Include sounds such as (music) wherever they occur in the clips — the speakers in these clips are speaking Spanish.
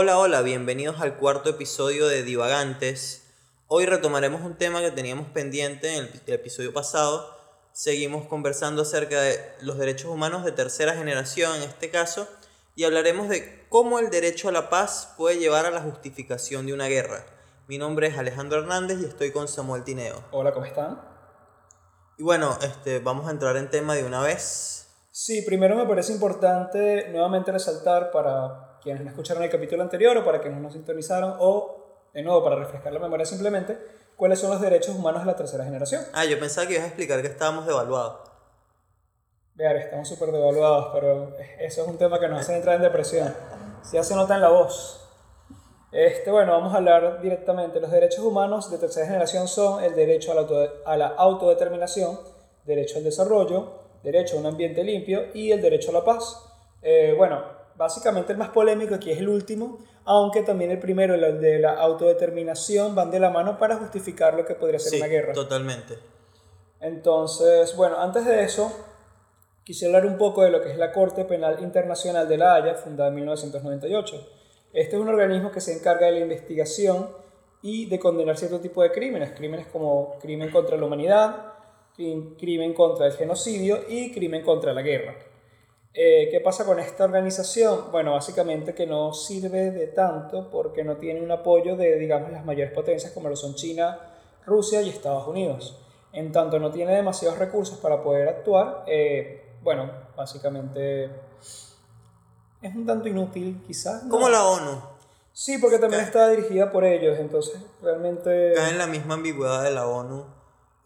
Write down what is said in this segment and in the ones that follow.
Hola, hola, bienvenidos al cuarto episodio de Divagantes. Hoy retomaremos un tema que teníamos pendiente en el episodio pasado. Seguimos conversando acerca de los derechos humanos de tercera generación en este caso y hablaremos de cómo el derecho a la paz puede llevar a la justificación de una guerra. Mi nombre es Alejandro Hernández y estoy con Samuel Tineo. Hola, ¿cómo están? Y bueno, este, vamos a entrar en tema de una vez. Sí, primero me parece importante nuevamente resaltar para quienes no escucharon el capítulo anterior o para quienes no sintonizaron o, de nuevo, para refrescar la memoria simplemente, cuáles son los derechos humanos de la tercera generación. Ah, yo pensaba que ibas a explicar que estábamos devaluados. Vean, estamos súper devaluados, pero eso es un tema que nos hace entrar en depresión. Ya se nota en la voz. Este, bueno, vamos a hablar directamente. Los derechos humanos de tercera generación son el derecho a la, a la autodeterminación, derecho al desarrollo, derecho a un ambiente limpio y el derecho a la paz. Eh, bueno, básicamente el más polémico aquí es el último, aunque también el primero, el de la autodeterminación, van de la mano para justificar lo que podría ser una guerra. Totalmente. Entonces, bueno, antes de eso, quisiera hablar un poco de lo que es la Corte Penal Internacional de la Haya, fundada en 1998. Este es un organismo que se encarga de la investigación y de condenar cierto tipo de crímenes, crímenes como crimen contra la humanidad, crimen contra el genocidio y crimen contra la guerra. Eh, ¿Qué pasa con esta organización? Bueno, básicamente que no sirve de tanto porque no tiene un apoyo de, digamos, las mayores potencias como lo son China, Rusia y Estados Unidos. En tanto no tiene demasiados recursos para poder actuar, eh, bueno, básicamente es un tanto inútil quizás. Como la ONU. Sí, porque también está dirigida por ellos, entonces realmente... Cae en la misma ambigüedad de la ONU,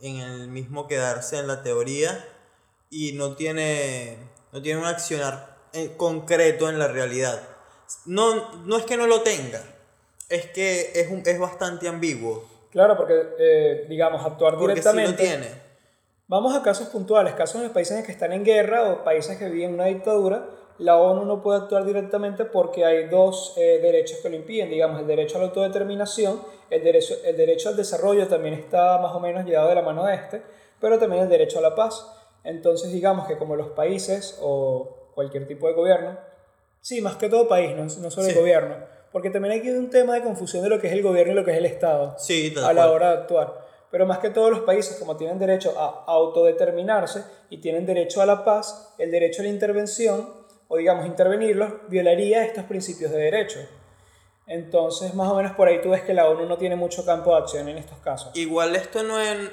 en el mismo quedarse en la teoría y no tiene no tiene un accionar concreto en la realidad. No, no es que no lo tenga, es que es, un, es bastante ambiguo. Claro, porque, eh, digamos, actuar porque directamente... Sí lo tiene. Vamos a casos puntuales, casos en los países en que están en guerra o países que viven una dictadura, la ONU no puede actuar directamente porque hay dos eh, derechos que lo impiden, digamos, el derecho a la autodeterminación, el derecho, el derecho al desarrollo también está más o menos llevado de la mano de este, pero también el derecho a la paz. Entonces digamos que como los países o cualquier tipo de gobierno, sí, más que todo país, no, no solo el gobierno, porque también hay un tema de confusión de lo que es el gobierno y lo que es el Estado sí, a la hora de actuar. Pero más que todos los países, como tienen derecho a autodeterminarse y tienen derecho a la paz, el derecho a la intervención, o digamos intervenirlos, violaría estos principios de derecho. Entonces, más o menos por ahí tú ves que la ONU no tiene mucho campo de acción en estos casos. Igual esto no es,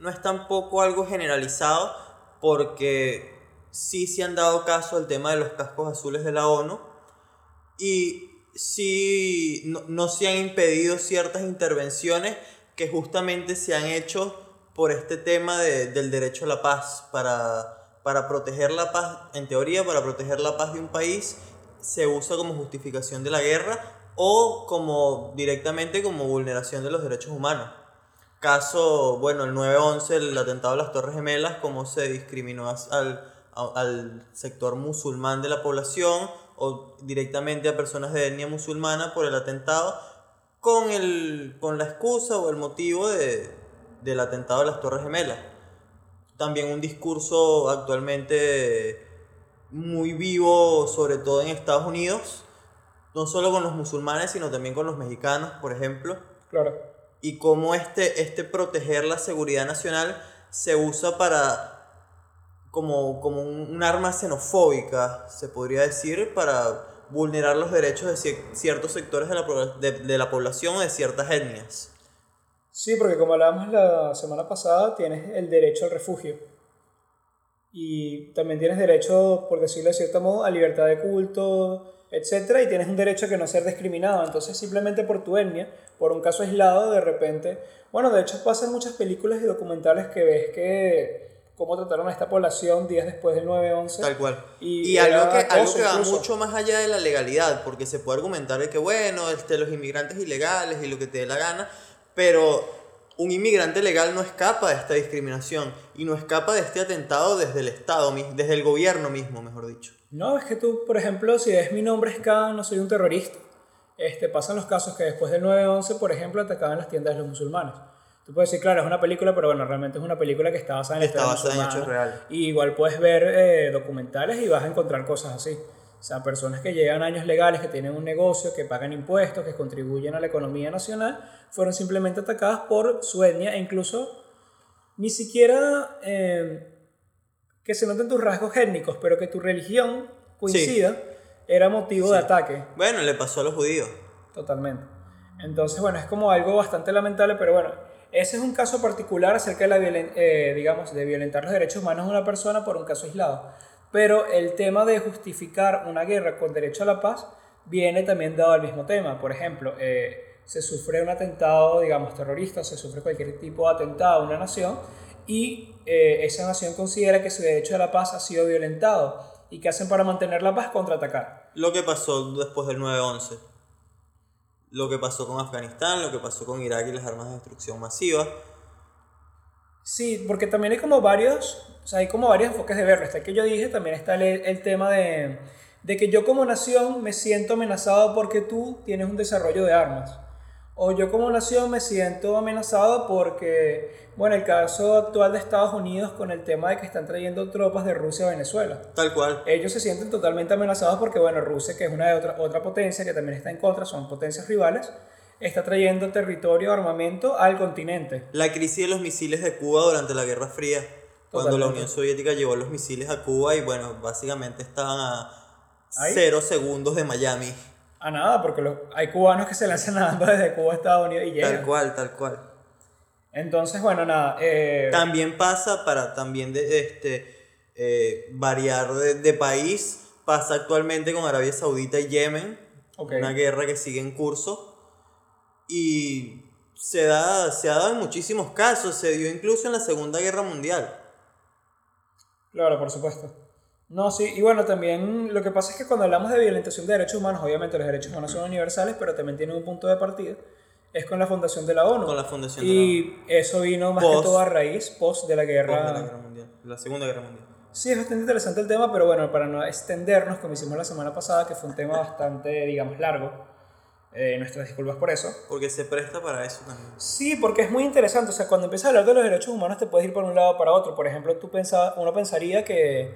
no es tampoco algo generalizado, porque sí se han dado caso al tema de los cascos azules de la ONU y sí no, se han impedido ciertas intervenciones que justamente se han hecho por este tema del derecho a la paz, para, para proteger la paz, en teoría, para proteger la paz de un país, se usa como justificación de la guerra o como directamente como vulneración de los derechos humanos caso, bueno, el 9-11, el atentado a las Torres Gemelas, cómo se discriminó al, al sector musulmán de la población o directamente a personas de etnia musulmana por el atentado con, el, con la excusa o el motivo de, del atentado a las Torres Gemelas. También un discurso actualmente muy vivo, sobre todo en Estados Unidos, no solo con los musulmanes, sino también con los mexicanos, por ejemplo. Claro y cómo este, este proteger la seguridad nacional se usa para como, como un, arma xenofóbica, se podría decir, para vulnerar los derechos de ciertos sectores de la, de, de la población o de ciertas etnias. Sí, porque como hablábamos la semana pasada, tienes el derecho al refugio. Y también tienes derecho, por decirlo de cierto modo, a libertad de culto, etcétera, y tienes un derecho a que no ser discriminado. Entonces, simplemente por tu etnia, por un caso aislado, de repente, bueno, de hecho pasa en muchas películas y documentales que ves que cómo trataron a esta población días después del 9-11. Tal cual. Y, algo, que, algo que va mucho más allá de la legalidad, porque se puede argumentar de que, bueno, este, los inmigrantes ilegales y lo que te dé la gana, pero un inmigrante legal no escapa de esta discriminación y no escapa de este atentado desde el Estado, desde el gobierno mismo, mejor dicho. No, es que tú, por ejemplo, si es mi nombre es K, no soy un terrorista. Este, pasan los casos que después del 9-11, por ejemplo, atacaban las tiendas de los musulmanes. Tú puedes decir, claro, es una película, pero bueno, realmente es una película que está basada en, está basada en hechos reales. Y igual puedes ver eh, documentales y vas a encontrar cosas así. sea, personas que llevan años legales, que tienen un negocio, que pagan impuestos, que contribuyen a la economía nacional, fueron simplemente atacadas por su etnia e incluso ni siquiera eh, que se noten tus rasgos étnicos, pero que tu religión coincida, era motivo de ataque. Bueno, le pasó a los judíos. Totalmente. Entonces, bueno, es como algo bastante lamentable, pero bueno, ese es un caso particular acerca de la eh, digamos, de violentar los derechos humanos de una persona por un caso aislado. Pero el tema de justificar una guerra con derecho a la paz viene también dado al mismo tema. Por ejemplo, eh, se sufre un atentado, digamos, terrorista, se sufre cualquier tipo de atentado a una nación y eh, esa nación considera que su derecho a la paz ha sido violentado. ¿Y qué hacen para mantener la paz? Contraatacar. Lo que pasó después del 9-11. Lo que pasó con Afganistán, lo que pasó con Irak y las armas de destrucción masiva. Sí, porque también hay como varios, o sea, hay como varios enfoques de verlo. Está el que yo dije, también está el, el tema de, de que yo como nación me siento amenazado porque tú tienes un desarrollo de armas. O yo como nación me siento amenazado porque, bueno, el caso actual de Estados Unidos con el tema de que están trayendo tropas de Rusia a Venezuela. Tal cual. Ellos se sienten totalmente amenazados porque, bueno, Rusia, que es una de otra, otra potencia que también está en contra, son potencias rivales, está trayendo territorio, armamento al continente. La crisis de los misiles de Cuba durante la Guerra Fría, cuando la Unión Soviética llevó los misiles a Cuba y, bueno, básicamente estaban a cero segundos de Miami. A nada, porque hay cubanos que se lanzan nadando desde Cuba a Estados Unidos y llegan. Tal cual, tal cual. Entonces, bueno, nada. Eh, también pasa para también de, este, eh, variar de, país. Pasa actualmente con Arabia Saudita y Yemen. Una guerra que sigue en curso. Y se, da, se ha dado en muchísimos casos. Se dio incluso en la Segunda Guerra Mundial. Claro, por supuesto. No, sí, y bueno, también lo que pasa es que cuando hablamos de violentación de derechos humanos, obviamente los derechos humanos son universales, pero también tienen un punto de partida, es con la fundación de la ONU. Con la fundación y de la ONU. eso vino más que todo a raíz, post de la guerra. Post de la guerra mundial, la Segunda Guerra Mundial. Sí, es bastante interesante el tema, pero bueno, para no extendernos, como hicimos la semana pasada, que fue un tema bastante, digamos, largo, eh, nuestras disculpas por eso. Porque se presta para eso también. Sí, porque es muy interesante. O sea, cuando empiezas a hablar de los derechos humanos, te puedes ir por un lado para otro. Por ejemplo, tú pensaba, uno pensaría que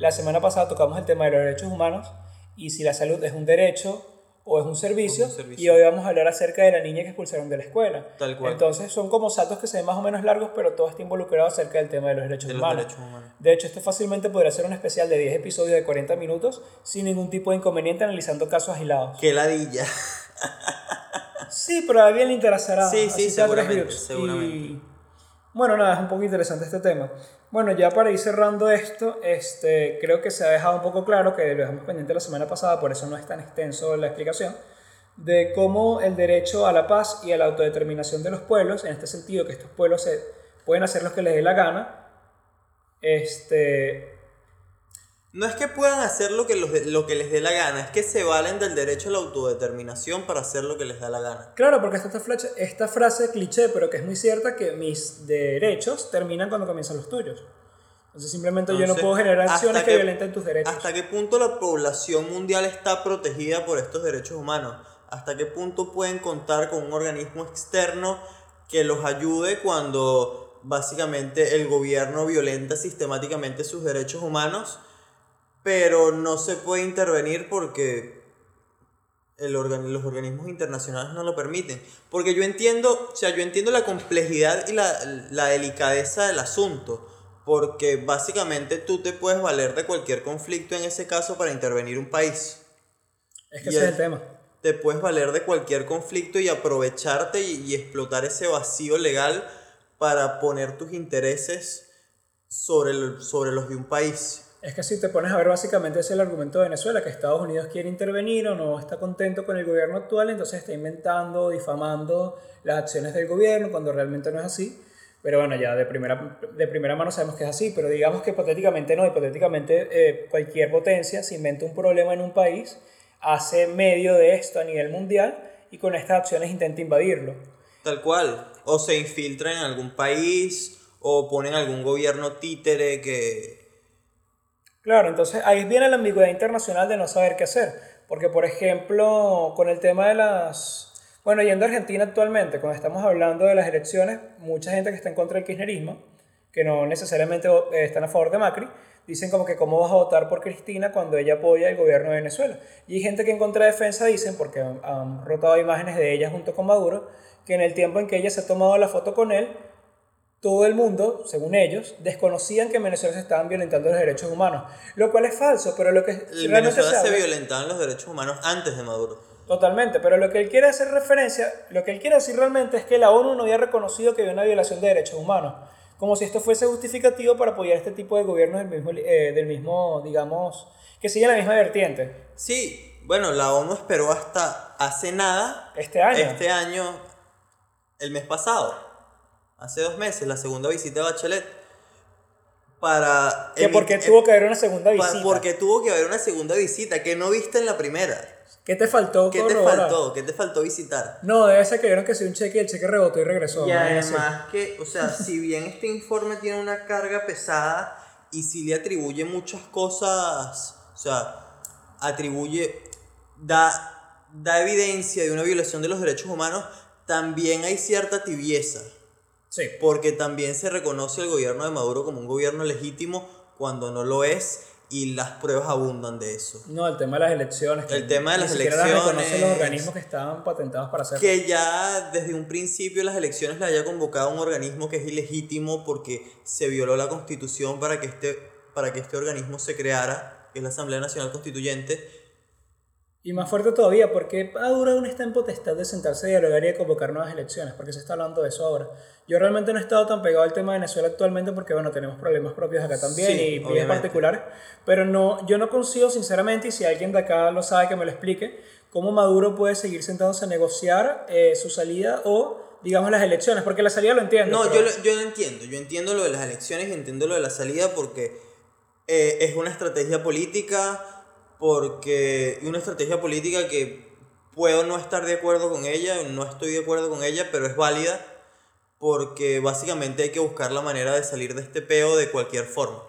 la semana pasada tocamos el tema de los derechos humanos y si la salud es un derecho o es un servicio, y hoy vamos a hablar acerca de la niña que expulsaron de la escuela. Tal cual. Entonces son como saltos que se ven más o menos largos, pero todo está involucrado acerca del tema de los derechos, humanos. De hecho, esto fácilmente podría ser un especial de 10 episodios de 40 minutos sin ningún tipo de inconveniente analizando casos aislados. ¡Qué ladilla! sí, pero a alguien le interesará. Sí, sí, seguramente, seguramente. bueno, nada, es un poco interesante este tema. Bueno, ya para ir cerrando esto, este, creo que se ha dejado un poco claro, que lo dejamos pendiente la semana pasada, por eso no es tan extenso la explicación, de cómo el derecho a la paz y a la autodeterminación de los pueblos, en este sentido que estos pueblos se, pueden hacer lo que les dé la gana, este, no es que puedan hacer lo que, lo que les dé la gana, es que se valen del derecho a la autodeterminación para hacer lo que les da la gana. Claro, porque esta, esta, esta frase cliché, pero que es muy cierta, que mis derechos terminan cuando comienzan los tuyos. Entonces simplemente yo no puedo generar acciones que, violenten tus derechos. ¿Hasta qué punto la población mundial está protegida por estos derechos humanos? ¿Hasta qué punto pueden contar con un organismo externo que los ayude cuando básicamente el gobierno violenta sistemáticamente sus derechos humanos? Pero no se puede intervenir porque el los organismos internacionales no lo permiten. Porque yo entiendo, o sea, yo entiendo la complejidad y la, la delicadeza del asunto, porque básicamente tú te puedes valer de cualquier conflicto en ese caso para intervenir un país. Es que ese es el tema. Te puedes valer de cualquier conflicto y aprovecharte y, y explotar ese vacío legal para poner tus intereses sobre, el, sobre los de un país. Es que si te pones a ver, básicamente es el argumento de Venezuela, que Estados Unidos quiere intervenir o no está contento con el gobierno actual, entonces está inventando, difamando las acciones del gobierno cuando realmente no es así. Pero bueno, ya de primera, de primera mano sabemos que es así, pero digamos que hipotéticamente no, hipotéticamente eh, cualquier potencia se inventa un problema en un país, hace medio de esto a nivel mundial y con estas acciones intenta invadirlo. Tal cual, o se infiltra en algún país o ponen algún gobierno títere que Claro, entonces ahí viene la ambigüedad internacional de no saber qué hacer. Porque, por ejemplo, con el tema de las... Bueno, yendo a Argentina actualmente, cuando estamos hablando de las elecciones, mucha gente que está en contra del kirchnerismo, que no necesariamente eh, están a favor de Macri, dicen como que cómo vas a votar por Cristina cuando ella apoya el gobierno de Venezuela. Y gente que en contra de defensa dicen, porque han, han rotado imágenes de ella junto con Maduro, que en el tiempo en que ella se ha tomado la foto con él, todo el mundo, según ellos, desconocían que en Venezuela se estaban violentando los derechos humanos, lo cual es falso, pero lo que En Venezuela se violentaban los derechos humanos antes de Maduro. Totalmente, pero lo que él quiere hacer referencia, lo que él quiere decir realmente es que la ONU no había reconocido que había una violación de derechos humanos, como si esto fuese justificativo para apoyar este tipo de gobiernos del mismo, eh, del mismo digamos, que siguen la misma vertiente. Sí, bueno, la ONU esperó hasta hace nada, Este año. este año, el mes pasado, hace dos meses, la segunda visita de Bachelet, para... que porque tuvo que haber una segunda visita. Porque tuvo que haber una segunda visita que no viste en la primera. ¿Qué te faltó? ¿Qué te faltó? ¿Qué te faltó visitar? No, debe ser que vieron que se un cheque y el cheque rebotó y regresó. Y. Es así. además que, o sea, (laughs) si bien este informe tiene una carga pesada y si le atribuye muchas cosas, o sea, atribuye, da, da evidencia de una violación de los derechos humanos, también hay cierta tibieza, Sí. porque también se reconoce al gobierno de Maduro como un gobierno legítimo cuando no lo es y las pruebas abundan de eso. No, el tema de las elecciones. que El tema de las las reconocen los elecciones. organismos que estaban patentados para hacer. Que ya desde un principio las elecciones le haya convocado un organismo que es ilegítimo porque se violó la constitución para que este, para que este organismo se creara, que es la Asamblea Nacional Constituyente. Y más fuerte todavía, porque Maduro aún está en potestad de sentarse a dialogar y de convocar nuevas elecciones, porque se está hablando de eso ahora. Yo realmente no he estado tan pegado al tema de Venezuela actualmente porque, bueno, tenemos problemas propios acá también Sí, y obviamente. particulares, pero no, yo no consigo sinceramente, y si alguien de acá lo sabe que me lo explique, cómo Maduro puede seguir sentándose a negociar eh, su salida o, digamos, las elecciones, porque la salida lo entiendo. No, pero- yo lo, yo lo entiendo. Yo entiendo lo de las elecciones y entiendo lo de la salida porque eh, es una estrategia política, porque una estrategia política que puedo no estar de acuerdo con ella, no estoy de acuerdo con ella, pero es válida porque básicamente hay que buscar la manera de salir de este peo de cualquier forma.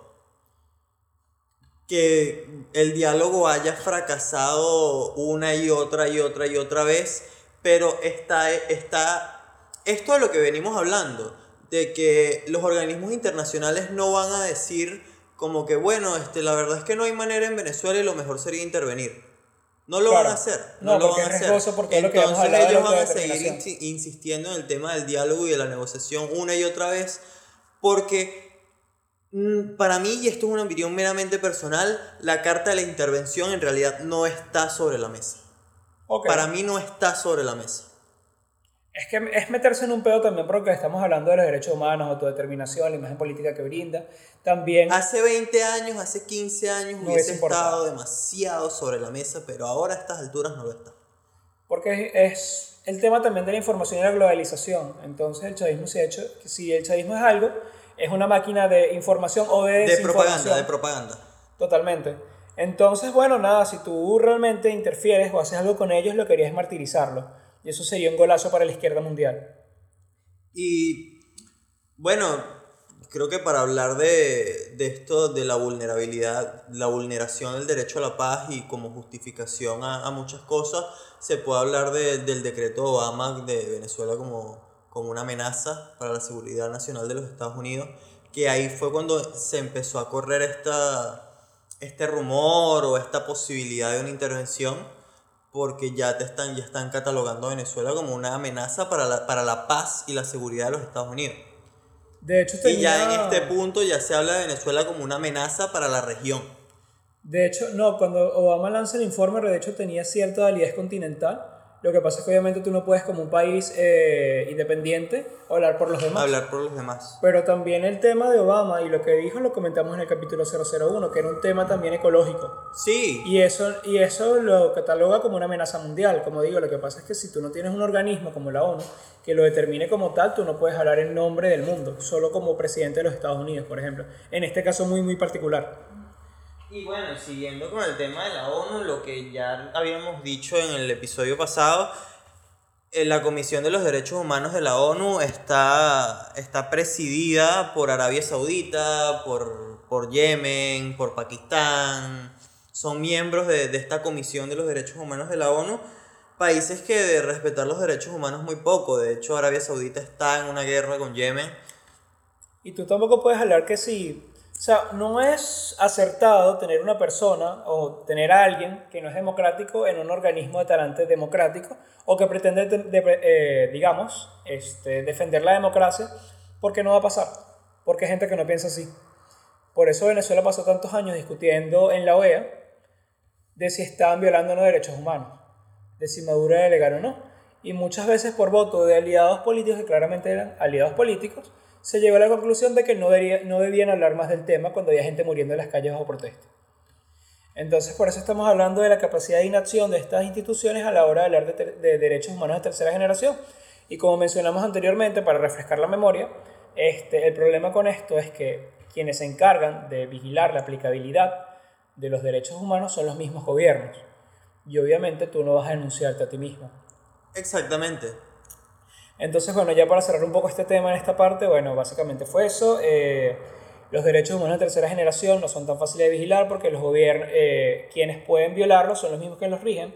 Que el diálogo haya fracasado una y otra y otra y otra vez, pero está, está esto de lo que venimos hablando, de que los organismos internacionales no van a decir como que, bueno, este, la verdad es que no hay manera en Venezuela y lo mejor sería intervenir. No lo Claro. van a hacer. No, No, lo porque van a hacer. riesgoso por todo lo que Entonces ellos van a seguir insistiendo en el tema del diálogo y de la negociación una y otra vez, porque mm, para mí, y esto es una opinión meramente personal, la carta de la intervención en realidad no está sobre la mesa. Para mí no está sobre la mesa. Es que es meterse en un pedo también porque estamos hablando de los derechos humanos, autodeterminación, la imagen política que brinda. También, Hace 20 años, hace 15 años No hubiese estado demasiado sobre la mesa, pero ahora a estas alturas no lo está. porque es el tema también de la información y la globalización. Entonces el chavismo se ha hecho, si el chavismo es algo, es una máquina de información o de De propaganda, de propaganda. Totalmente. Entonces, bueno, nada, si tú realmente interfieres o haces algo con ellos, lo que harías es martirizarlo. Y eso sería un golazo para la izquierda mundial. Y bueno, creo que para hablar de, de esto, de la vulnerabilidad, la vulneración del derecho a la paz y como justificación a, muchas cosas, se puede hablar de- del decreto Obama de Venezuela como, como una amenaza para la seguridad nacional de los Estados Unidos, que ahí fue cuando se empezó a correr esta, este rumor o esta posibilidad de una intervención porque ya te están, ya están catalogando a Venezuela como una amenaza para la, para la paz y la seguridad de los Estados Unidos. De hecho, Y ya en tenía- este punto ya se habla de Venezuela como una amenaza para la región. De hecho, no, cuando Obama lanza el informe, de hecho tenía cierta validez continental. Lo que pasa es que obviamente tú no puedes como un país eh, independiente hablar por los demás. Hablar por los demás. Pero también el tema de Obama y lo que dijo lo comentamos en el capítulo 001, que era un tema también ecológico. Sí, Y eso, y eso lo cataloga como una amenaza mundial. Como digo, lo que pasa es que si tú no tienes un organismo como la ONU que lo determine como tal, tú no puedes hablar en nombre del mundo, solo como presidente de los Estados Unidos, por ejemplo. En este caso muy, muy particular. Y bueno, siguiendo con el tema de la ONU, lo que ya habíamos dicho en el episodio pasado, eh, la Comisión de los Derechos Humanos de la ONU está, está presidida por Arabia Saudita, por, por Yemen, por Pakistán. Son miembros de, de esta Comisión de los Derechos Humanos de la ONU. Países que de respetar los derechos humanos muy poco. De hecho, Arabia Saudita está en una guerra con Yemen. Y tú tampoco puedes hablar que si O sea, no es acertado tener una persona o tener a alguien que no es democrático en un organismo de talante democrático o que pretende, eh, digamos, este, defender la democracia, porque no va a pasar, porque hay gente que no piensa así. Por eso Venezuela pasó tantos años discutiendo en la OEA de si estaban violando los derechos humanos, de si Maduro era legal o no. Y muchas veces por voto de aliados políticos, que claramente eran aliados políticos, se llegó a la conclusión de que no, no debían hablar más del tema cuando había gente muriendo en las calles bajo protesta. Entonces, por eso estamos hablando de la capacidad de inacción de estas instituciones a la hora de hablar de, derechos humanos de tercera generación. Y como mencionamos anteriormente, para refrescar la memoria, este, el problema con esto es que quienes se encargan de vigilar la aplicabilidad de los derechos humanos son los mismos gobiernos. Y obviamente tú no vas a denunciarte a ti mismo. Exactamente. Entonces, bueno, ya para cerrar un poco este tema en esta parte, bueno, básicamente fue eso. Eh, los derechos humanos de tercera generación no son tan fáciles de vigilar porque los gobiernos, eh, quienes pueden violarlos son los mismos que los rigen.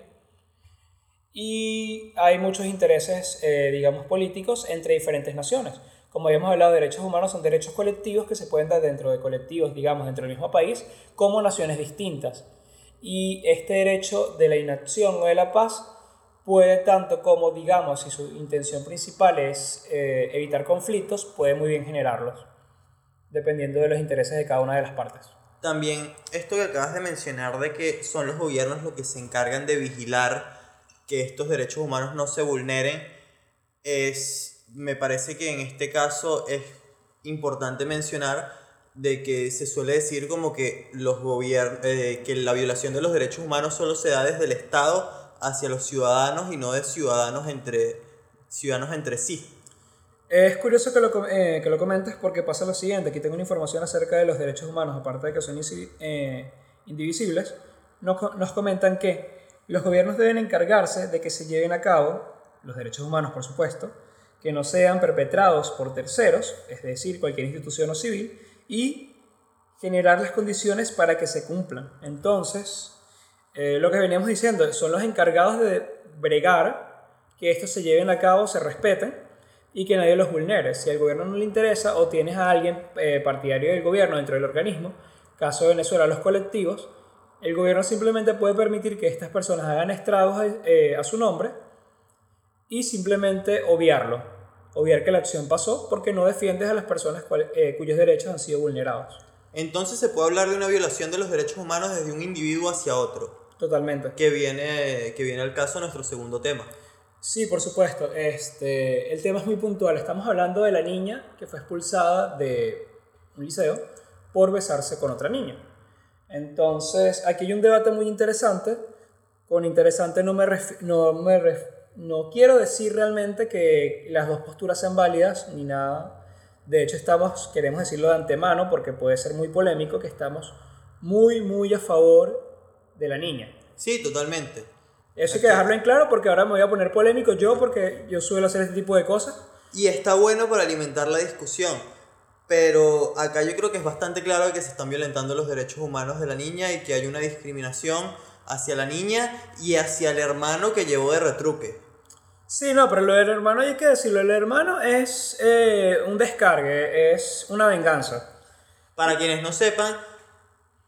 Y hay muchos intereses, eh, digamos, políticos entre diferentes naciones. Como habíamos hablado, derechos humanos son derechos colectivos que se pueden dar dentro de colectivos, digamos, dentro del mismo país, como naciones distintas. Y este derecho de la inacción o de la paz puede tanto como, digamos, si su intención principal es eh, evitar conflictos, puede muy bien generarlos dependiendo de los intereses de cada una de las partes. También esto que acabas de mencionar de que son los gobiernos los que se encargan de vigilar que estos derechos humanos no se vulneren, es, me parece que en este caso es importante mencionar de que se suele decir como que los eh, que la violación de los derechos humanos solo se da desde el Estado hacia los ciudadanos y no de ciudadanos entre ciudadanos entre sí. Es curioso que lo, eh, que lo comentes porque pasa lo siguiente, aquí tengo una información acerca de los derechos humanos, aparte de que son eh, indivisibles, nos, nos comentan que los gobiernos deben encargarse de que se lleven a cabo, los derechos humanos por supuesto, que no sean perpetrados por terceros, es decir, cualquier institución o civil, y generar las condiciones para que se cumplan. Entonces, eh, lo que veníamos diciendo, son los encargados de bregar que esto se lleven a cabo, se respeten, y que nadie los vulnere. Si al gobierno no le interesa o tienes a alguien eh, partidario del gobierno dentro del organismo, caso de Venezuela los colectivos, el gobierno simplemente puede permitir que estas personas hagan estragos eh, a su nombre y simplemente obviarlo, obviar que la acción pasó porque no defiendes a las personas eh, cuyos derechos han sido vulnerados. Entonces se puede hablar de una violación de los derechos humanos desde un individuo hacia otro. Totalmente. Que viene, que viene al caso de nuestro segundo tema. Sí, por supuesto. Este, el tema es muy puntual. Estamos hablando de la niña que fue expulsada de un liceo por besarse con otra niña. Entonces, aquí hay un debate muy interesante. Con interesante no me, no, me no quiero decir realmente que las dos posturas sean válidas ni nada. De hecho, estamos, queremos decirlo de antemano porque puede ser muy polémico, que estamos muy, muy a favor de la niña. Sí, totalmente. Eso hay que dejarlo en claro porque ahora me voy a poner polémico yo porque yo suelo hacer este tipo de cosas. Y está bueno para alimentar la discusión. Pero acá yo creo que es bastante claro que se están violentando los derechos humanos de la niña y que hay una discriminación hacia la niña y hacia el hermano que llevó de retruque. Sí, no, pero lo del hermano hay que decirlo. El hermano es eh, un descargue, es una venganza. Para quienes no sepan,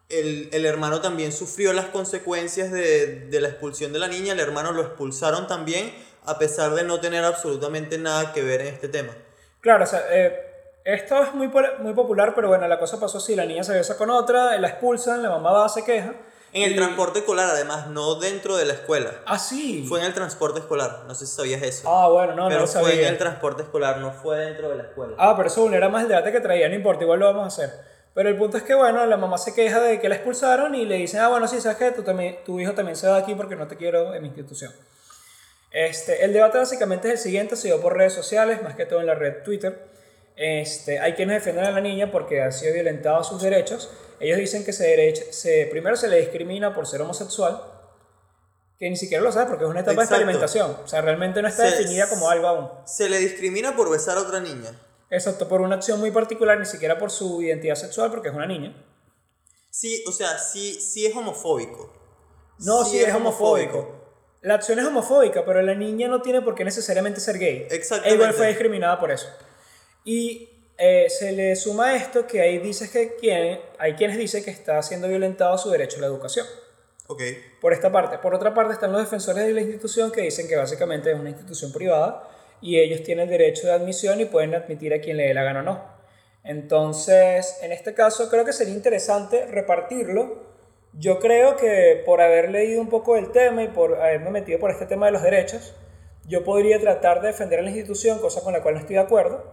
el, el, hermano también sufrió las consecuencias de, de, la expulsión de la niña, el hermano lo expulsaron también, a pesar de no tener absolutamente nada que ver en este tema. Claro, o sea, eh, esto es muy, muy popular, pero bueno, la cosa pasó así, la niña se besa con otra, la expulsan, la mamá va, se queja. En el transporte escolar, además, no dentro de la escuela. Ah, sí. Fue en el transporte escolar, no sé si sabías eso. Ah, bueno, no, pero no sabía. fue en el transporte escolar, no fue dentro de la escuela. Ah, pero eso vulnera más el debate que traía, no importa, igual lo vamos a hacer. Pero el punto es que, bueno, la mamá se queja de que la expulsaron y le dicen, ah, bueno, sí, sabes que tu, tu hijo también se va de aquí porque no te quiero en mi institución. Este, el debate básicamente es el siguiente, se dio por redes sociales, más que todo en la red Twitter. Este, hay quienes defienden a la niña porque ha sido violentado sus derechos. Ellos dicen que se, se primero se le discrimina por ser homosexual, que ni siquiera lo sabe porque es una etapa de experimentación. O sea, realmente no está definida como algo aún. Se le discrimina por besar a otra niña. Exacto, por una acción muy particular, ni siquiera por su identidad sexual, porque es una niña. Sí, o sea, sí, sí es homofóbico. No, sí, es, homofóbico. La acción es homofóbica, pero la niña no tiene por qué necesariamente ser gay. Exactamente. igual fue discriminada por eso. Y eh, se le suma esto que hay, dices que quien, hay quienes dicen que está siendo violentado su derecho a la educación. Ok. Por esta parte. Por otra parte están los defensores de la institución que dicen que básicamente es una institución privada y ellos tienen derecho de admisión y pueden admitir a quien le dé la gana o no. Entonces, en este caso creo que sería interesante repartirlo. Yo creo que por haber leído un poco del tema y por haberme metido por este tema de los derechos, yo podría tratar de defender a la institución, cosa con la cual no estoy de acuerdo,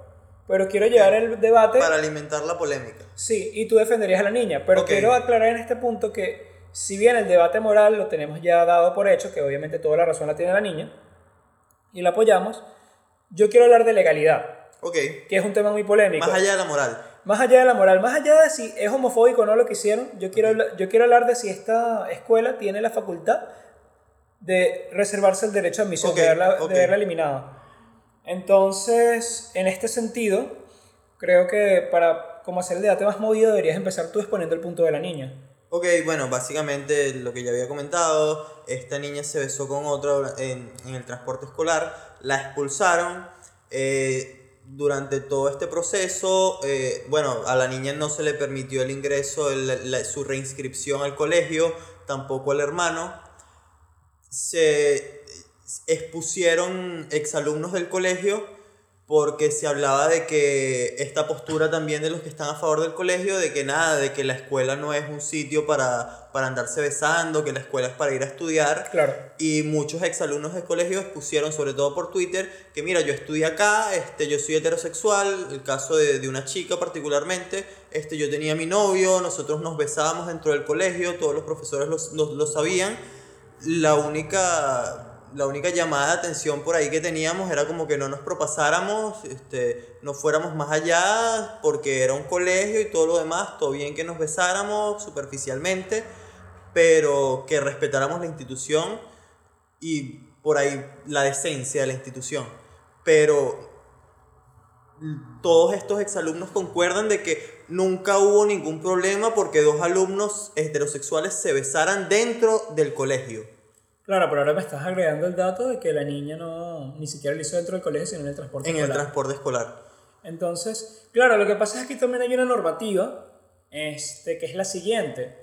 pero quiero llevar el debate... Para alimentar la polémica. Sí, y tú defenderías a la niña, pero Ok. quiero aclarar en este punto que si bien el debate moral lo tenemos ya dado por hecho, que obviamente toda la razón la tiene la niña, y la apoyamos, yo quiero hablar de legalidad, Ok. que es un tema muy polémico. Más allá de la moral. Más allá de la moral, más allá de si es homofóbico o no lo que hicieron, yo quiero, habla- yo quiero hablar de si esta escuela tiene la facultad de reservarse el derecho a admisión, Ok, de, haberla, ok. de haberla eliminado. Entonces, en este sentido, creo que para como hacer el debate más movido deberías empezar tú exponiendo el punto de la niña. Ok, bueno, básicamente lo que ya había comentado, esta niña se besó con otra en, el transporte escolar, la expulsaron. eh, durante todo este proceso, eh, bueno, a la niña no se le permitió el ingreso, su reinscripción al colegio, tampoco al hermano. Se expusieron exalumnos del colegio porque se hablaba de que esta postura también de los que están a favor del colegio, de que nada, de que la escuela no es un sitio para, para andarse besando, que la escuela es para ir a estudiar. Claro. Y muchos exalumnos del colegio expusieron, sobre todo por Twitter, que mira, yo estudié acá, este, yo soy heterosexual, el caso de, de una chica particularmente, este, yo tenía mi novio, nosotros nos besábamos dentro del colegio, todos los profesores lo, lo- lo sabían. La única, la única llamada de atención por ahí que teníamos era como que no nos propasáramos, este, no fuéramos más allá, porque era un colegio y todo lo demás, todo bien que nos besáramos superficialmente, pero que respetáramos la institución y por ahí la decencia de la institución. Pero todos estos exalumnos concuerdan de que nunca hubo ningún problema porque dos alumnos heterosexuales se besaran dentro del colegio. Claro, pero ahora me estás agregando el dato de que la niña no ni siquiera lo hizo dentro del colegio, sino en el transporte En el escolar. transporte escolar. Entonces, claro, lo que pasa es que aquí también hay una normativa, este, que es la siguiente.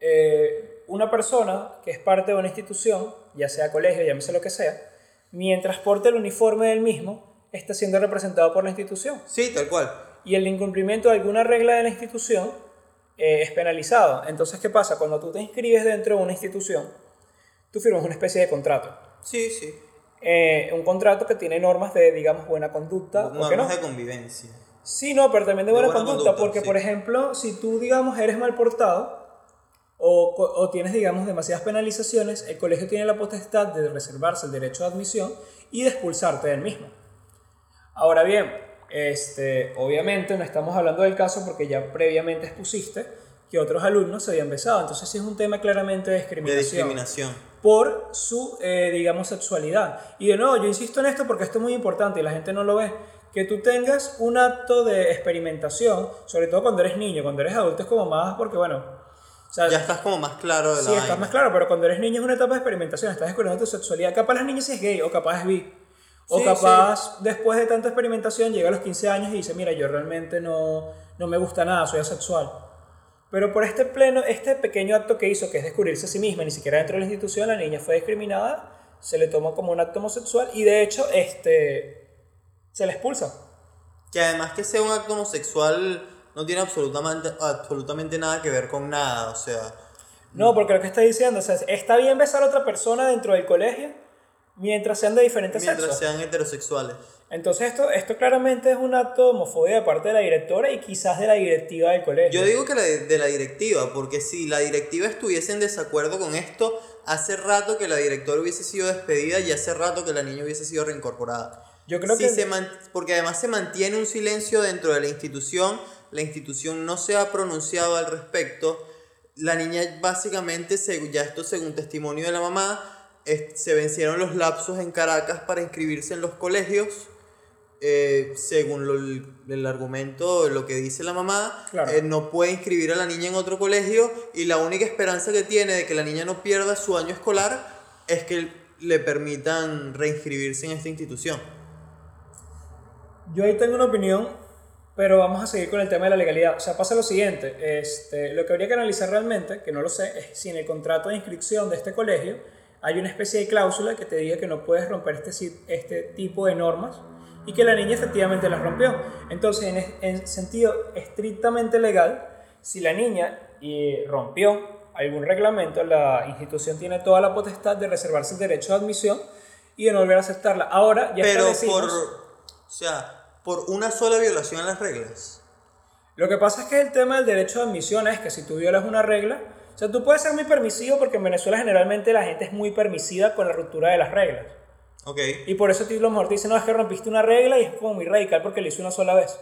Eh, una persona que es parte de una institución, ya sea colegio, llámese lo que sea, mientras porte el uniforme del mismo, está siendo representado por la institución. Sí, tal cual. Y el incumplimiento de alguna regla de la institución eh, es penalizado. Entonces, ¿qué pasa? Cuando tú te inscribes dentro de una institución, tú firmas una especie de contrato. Sí, sí. Eh, un contrato que tiene normas de, digamos, buena conducta. ¿o qué no? Normas de convivencia. Sí, no, pero también de buena, buena conducta, conducta, porque sí. por ejemplo, si tú, digamos, eres mal portado o, o tienes, digamos, demasiadas penalizaciones, el colegio tiene la potestad de reservarse el derecho de admisión y de expulsarte del mismo. Ahora bien, este, obviamente no estamos hablando del caso porque ya previamente expusiste que otros alumnos se habían besado, entonces sí es un tema claramente de De discriminación discriminación. por su, eh, digamos, sexualidad. Y de nuevo, yo insisto en esto porque esto es muy importante y la gente no lo ve. Que tú tengas un acto de experimentación, sobre todo cuando eres niño, cuando eres adulto es como más porque, bueno, o sea, Ya estás como más claro de la sí, estás vaina. más claro, pero cuando eres niño es una etapa de experimentación, estás descubriendo tu sexualidad. Capaz la niña sí es gay o capaz es bi. O Sí, capaz después de tanta experimentación llega a los 15 años y dice, mira, yo realmente no, no me gusta nada, soy asexual. Pero por este pleno, este pequeño acto que hizo, que es descubrirse a sí misma, ni siquiera dentro de la institución, la niña fue discriminada, se le tomó como un acto homosexual y de hecho este, se le expulsa. Que además que sea un acto homosexual no tiene absolutamente, absolutamente nada que ver con nada. O sea, No, porque lo que está diciendo, o sea, está bien besar a otra persona dentro del colegio mientras sean de diferentes mientras sexos. sean heterosexuales. Entonces esto, esto claramente es un acto de homofobia de parte de la directora y quizás de la directiva del colegio. Yo digo que la de, la directiva, porque si la directiva estuviese en desacuerdo con esto, hace rato que la directora hubiese sido despedida y hace rato que la niña hubiese sido reincorporada. Yo creo Sí que... se man- porque además se mantiene un silencio dentro de la institución, la institución no se ha pronunciado al respecto, la niña básicamente, ya esto según testimonio de la mamá, se vencieron los lapsos en Caracas para inscribirse en los colegios, eh, según lo- el, argumento, lo que dice la mamá, Claro. eh, no puede inscribir a la niña en otro colegio y la única esperanza que tiene de que la niña no pierda su año escolar es que le permitan reinscribirse en esta institución. Yo ahí tengo una opinión Pero vamos a seguir con el tema de la legalidad. O sea, pasa lo siguiente, este, lo que habría que analizar realmente, que no lo sé, es si en el contrato de inscripción de este colegio hay una especie de cláusula que te diga que no puedes romper este, este tipo de normas y que la niña efectivamente las rompió. Entonces, en, en sentido estrictamente legal, si la niña y rompió algún reglamento, la institución tiene toda la potestad de reservarse el derecho de admisión y de no volver a aceptarla. Ahora ya Pero por, o sea, por una sola violación a las reglas. Lo que pasa es que el tema del derecho de admisión es que si tú violas una regla, sea, tú puedes ser muy permisivo porque en Venezuela generalmente la gente es muy permisiva con la ruptura de las reglas. Okay. Y por eso a lo mejor te dicen, no, es que rompiste una regla y es como muy radical porque lo hizo una sola vez.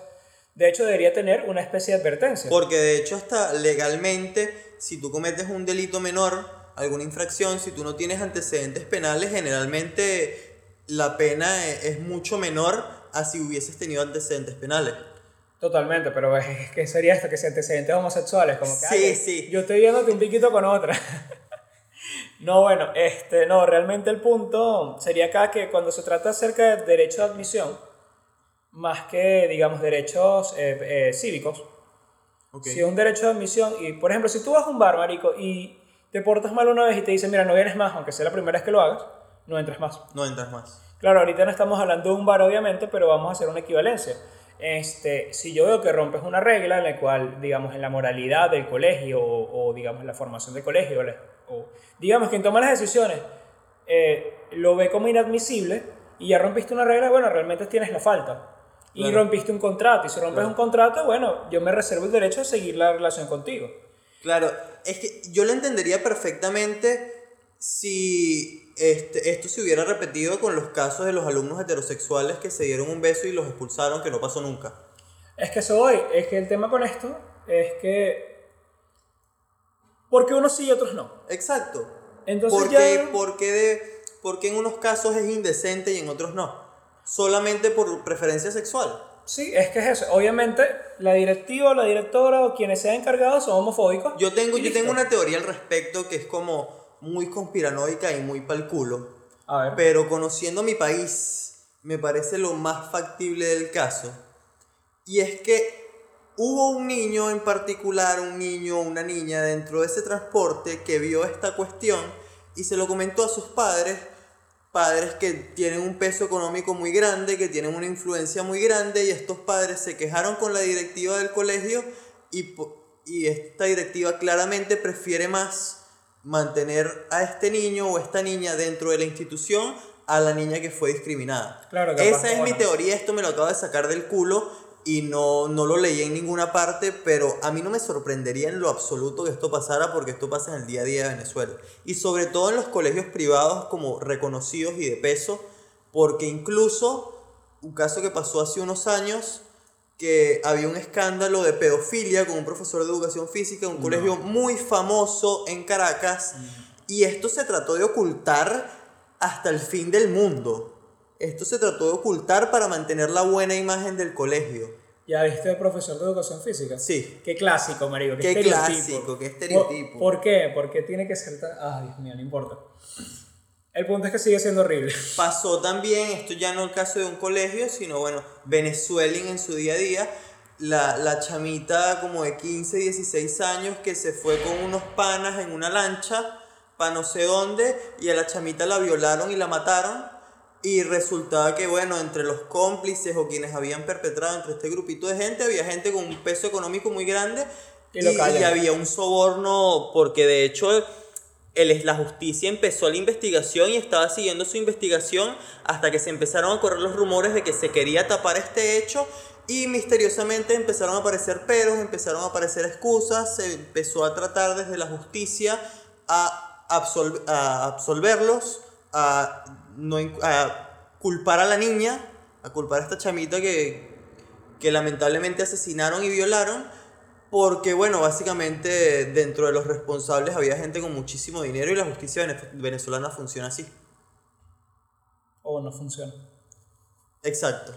De hecho, debería tener una especie de advertencia. Porque de hecho, hasta legalmente, si tú cometes un delito menor, alguna infracción, si tú no tienes antecedentes penales, generalmente la pena e, es mucho menor a si hubieses tenido antecedentes penales. Totalmente, pero es que sería esto, que si antecedentes homosexuales, como que... Sí, sí. Yo estoy viéndote un piquito con otra. (laughs) no, bueno, este, no, realmente el punto sería acá que cuando se trata acerca de derecho de admisión, más que, digamos, derechos eh, eh, cívicos, si es un derecho de admisión, y por ejemplo, si tú vas a un bar, marico, y te portas mal una vez y te dicen, mira, no vienes más, aunque sea la primera vez que lo hagas, no entras más. No entras más. Claro, ahorita no estamos hablando de un bar, obviamente, pero vamos a hacer una equivalencia. Este, si yo veo que rompes una regla en la cual, digamos, en la moralidad del colegio o, digamos, en la formación del colegio, o, digamos, quien toma las decisiones eh, lo ve como inadmisible y ya rompiste una regla, bueno, realmente tienes la falta. Y rompiste un contrato. Y si rompes un contrato, bueno, yo me reservo el derecho a seguir la relación contigo. Claro, es que yo lo entendería perfectamente si este, esto se hubiera repetido con los casos de los alumnos heterosexuales que se dieron un beso y los expulsaron, que no pasó nunca. Es que eso hoy, es que el tema con esto es que... Porque unos sí y otros no. Exacto. Entonces ¿Por qué, porque, de, porque en unos casos es indecente y en otros no? Solamente por preferencia sexual. Sí, es que es eso. Obviamente, la directiva, la directora o quienes sean encargados son homofóbicos. Yo tengo, yo tengo una teoría al respecto que es como muy conspiranoica y muy pal culo. A ver. Pero conociendo mi país, me parece lo más factible del caso. Y es que hubo un niño en particular, un niño o una niña dentro de ese transporte que vio esta cuestión y se lo comentó a sus padres padres que tienen un peso económico muy grande, que tienen una influencia muy grande y estos padres se quejaron con la directiva del colegio y, y esta directiva claramente prefiere más mantener a este niño o esta niña dentro de la institución a la niña que fue discriminada. Claro, Esa es mi teoría, esto me lo acabo de sacar del culo y no, no lo leí en ninguna parte, pero a mí no me sorprendería en lo absoluto que esto pasara porque esto pasa en el día a día de Venezuela. Y sobre todo en los colegios privados como reconocidos y de peso, porque incluso un caso que pasó hace unos años, que había un escándalo de pedofilia con un profesor de educación física en un colegio muy famoso en Caracas, y esto se trató de ocultar hasta el fin del mundo. Esto se trató de ocultar para mantener la buena imagen del colegio. ¿Ya viste el profesor de educación física? Sí. Qué clásico, marico. Qué, qué clásico, qué estereotipo. ¿Por, qué? ¿Por qué tiene que ser tan...? Ah, Dios mío, no importa. El punto es que sigue siendo horrible. (laughs) Pasó también, esto ya no el caso de un colegio, sino bueno, Venezuela en su día a día, la, la chamita como de 15, 16 años que se fue con unos panas en una lancha para no sé dónde y a la chamita la violaron y la mataron y resultaba que, bueno, entre los cómplices o quienes habían perpetrado entre este grupito de gente, había gente con un peso económico muy grande y, había un soborno, porque de hecho el, la justicia empezó la investigación y estaba siguiendo su investigación hasta que se empezaron a correr los rumores de que se quería tapar este hecho y misteriosamente empezaron a aparecer peros, empezaron a aparecer excusas, se empezó a tratar desde la justicia a, a absolverlos, a no, a culpar a la niña, a culpar a esta chamita que, que lamentablemente asesinaron y violaron, porque bueno, básicamente dentro de los responsables había gente con muchísimo dinero y la justicia venezolana funciona así. O no funciona. Exacto.